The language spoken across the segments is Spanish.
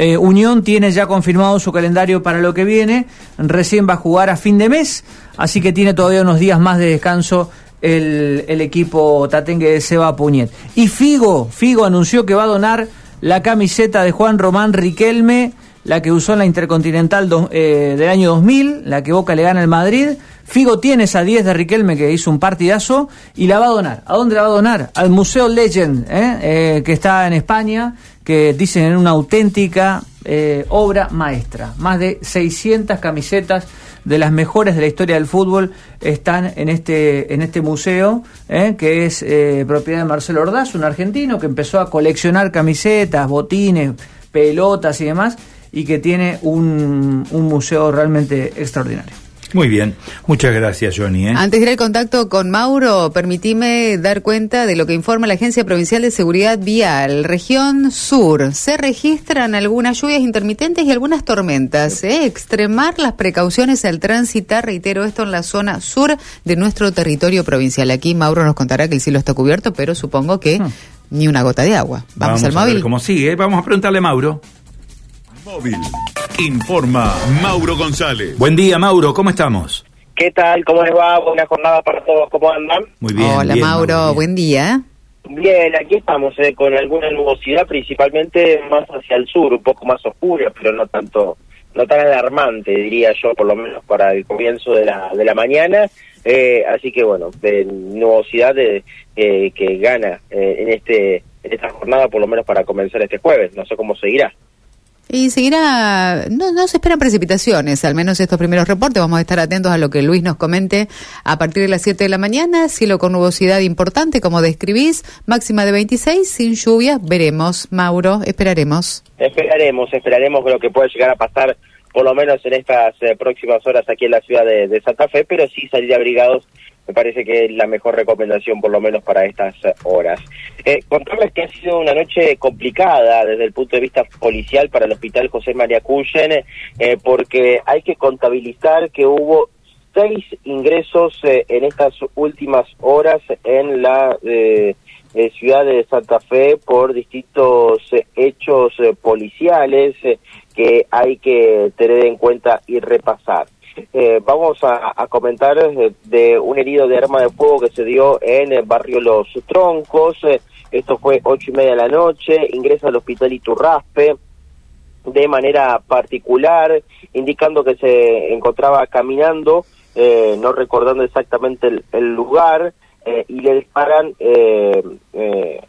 eh, Unión tiene ya confirmado su calendario para lo que viene, recién va a jugar a fin de mes, así que tiene todavía unos días más de descanso el, el equipo tatengue de Seba Puñet. Y Figo, Figo anunció que va a donar la camiseta de Juan Román Riquelme, la que usó en la Intercontinental eh, del año 2000, la que Boca le gana al Madrid. Figo tiene esa 10 de Riquelme que hizo un partidazo y la va a donar. ¿A dónde la va a donar? Al Museo Legend, ¿eh? Eh, que está en España, que dicen en una auténtica obra maestra. Más de 600 camisetas de las mejores de la historia del fútbol están en este, en este museo, ¿eh? que es eh, propiedad de Marcelo Ordaz, un argentino que empezó a coleccionar camisetas, botines, pelotas y demás, y que tiene un, un museo realmente extraordinario. Muy bien, muchas gracias Johnny. ¿eh? Antes de ir al contacto con Mauro, permitime dar cuenta de lo que informa la Agencia Provincial de Seguridad Vial. Región Sur, se registran algunas lluvias intermitentes y algunas tormentas. ¿eh? Extremar las precauciones al transitar, reitero esto, en la zona sur de nuestro territorio provincial. Aquí Mauro nos contará que el cielo está cubierto, pero supongo que hmm. ni una gota de agua. Vamos, al móvil. ¿Cómo sigue? Vamos a preguntarle a Mauro. Móvil. Informa Mauro González. Buen día, Mauro, ¿cómo estamos? ¿Qué tal? ¿Cómo les va? Buena jornada para todos. ¿Cómo andan? Muy bien. Hola, Mauro. Buen día. Bien, aquí estamos eh, con alguna nubosidad, principalmente más hacia el sur, un poco más oscura, pero no tanto, no tan alarmante, diría yo, por lo menos para el comienzo de la, de la mañana. Eh, así que bueno, de nubosidad de, eh, que gana en este en esta jornada, por lo menos para comenzar este jueves. No sé cómo seguirá. Y seguirá, no, no se esperan precipitaciones, al menos estos primeros reportes. Vamos a estar atentos a lo que Luis nos comente a partir de las 7 de la mañana. Cielo con nubosidad importante, como describís, máxima de 26, sin lluvias. Veremos, Mauro, esperaremos. Esperaremos, esperaremos lo que pueda llegar a pasar, por lo menos en estas eh, próximas horas aquí en la ciudad de, Santa Fe, pero sí salir abrigados me parece que es la mejor recomendación por lo menos para estas horas. Eh, contarles que ha sido una noche complicada desde el punto de vista policial para el Hospital José María Cuyen, eh, porque hay que contabilizar que hubo seis ingresos eh, en estas últimas horas en la eh, ciudad de Santa Fe por distintos hechos policiales que hay que tener en cuenta y repasar. Eh, vamos a, comentar eh, de un herido de arma de fuego que se dio en el barrio Los Troncos. Eh, esto fue ocho y media de la noche. Ingresa al hospital Iturraspe de manera particular, indicando que se encontraba caminando, no recordando exactamente el, lugar, y le disparan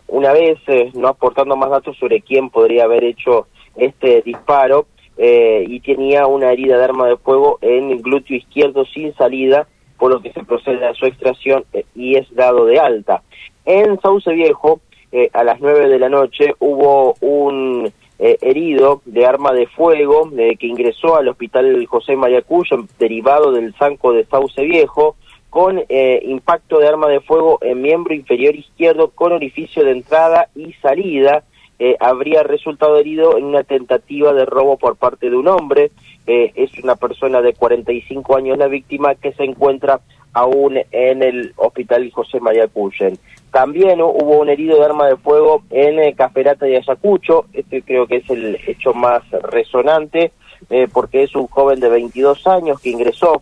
una vez, no aportando más datos sobre quién podría haber hecho este disparo. Eh, y tenía una herida de arma de fuego en el glúteo izquierdo sin salida, por lo que se procede a su extracción eh, y es dado de alta. En Sauce Viejo, eh, a las 9 de la noche, hubo un herido de arma de fuego que ingresó al hospital José María Cuyo, derivado del zanco de Sauce Viejo, con impacto de arma de fuego en miembro inferior izquierdo con orificio de entrada y salida eh, habría resultado herido en una tentativa de robo por parte de un hombre. Eh, es una persona de 45 años la víctima que se encuentra aún en el hospital José María Cuyen. También hubo un herido de arma de fuego en el Caferata de Ayacucho, este creo que es el hecho más resonante, eh, porque es un joven de 22 años que ingresó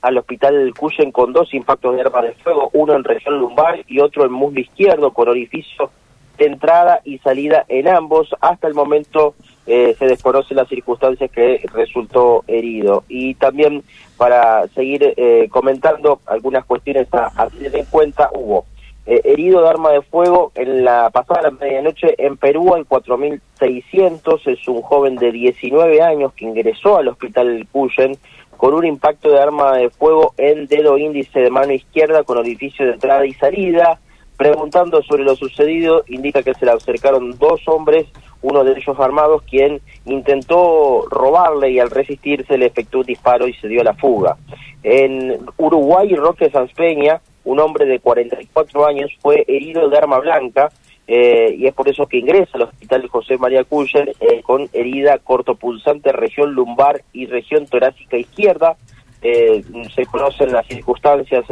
al hospital Cuyen con dos impactos de arma de fuego, uno en región lumbar y otro en muslo izquierdo con orificio entrada y salida en ambos. Hasta el momento eh, se desconocen las circunstancias que resultó herido. Y también para seguir eh, comentando algunas cuestiones a, tener en cuenta, hubo eh, herido de arma de fuego en la pasada medianoche en Perú al 4600, es un joven de 19 años que ingresó al hospital Cuyen con un impacto de arma de fuego en dedo índice de mano izquierda con orificio de entrada y salida, Preguntando sobre lo sucedido, indica que se le acercaron dos hombres, uno de ellos armados, quien intentó robarle y al resistirse le efectuó un disparo y se dio la fuga. En Uruguay, Roque Sanspeña, un hombre de 44 años, fue herido de arma blanca eh, y es por eso que ingresa al hospital José María Cuyer eh, con herida cortopulsante región lumbar y región torácica izquierda. Eh, se conocen las circunstancias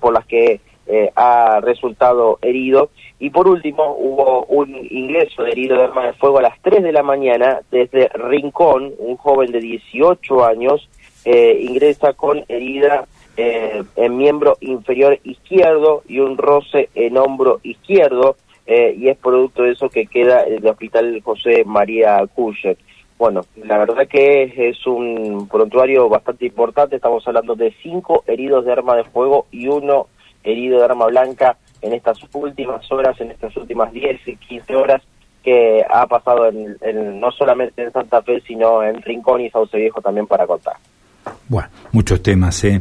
por las que eh, ha resultado herido. Y por último, hubo un ingreso de herido de arma de fuego a las 3 de la mañana desde Rincón, un joven de 18 años, eh, ingresa con herida eh, en miembro inferior izquierdo y un roce en hombro izquierdo, y es producto de eso que queda el hospital José María Cuyer. Bueno, la verdad que es un prontuario bastante importante, estamos hablando de cinco heridos de arma de fuego y uno herido de arma blanca en estas últimas horas, en estas últimas 10 y 15 horas que ha pasado en, no solamente en Santa Fe, sino en Rincón y Sauce Viejo también para contar. Bueno, muchos temas, ¿eh?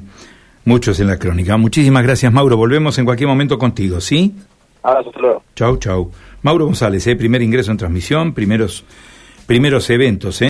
Muchos en la crónica. Muchísimas gracias, Mauro. Volvemos en cualquier momento contigo, ¿sí? Abrazo, hasta luego. Chau, chau. Mauro González, ¿eh? primer ingreso en transmisión, primeros, primeros eventos, ¿eh?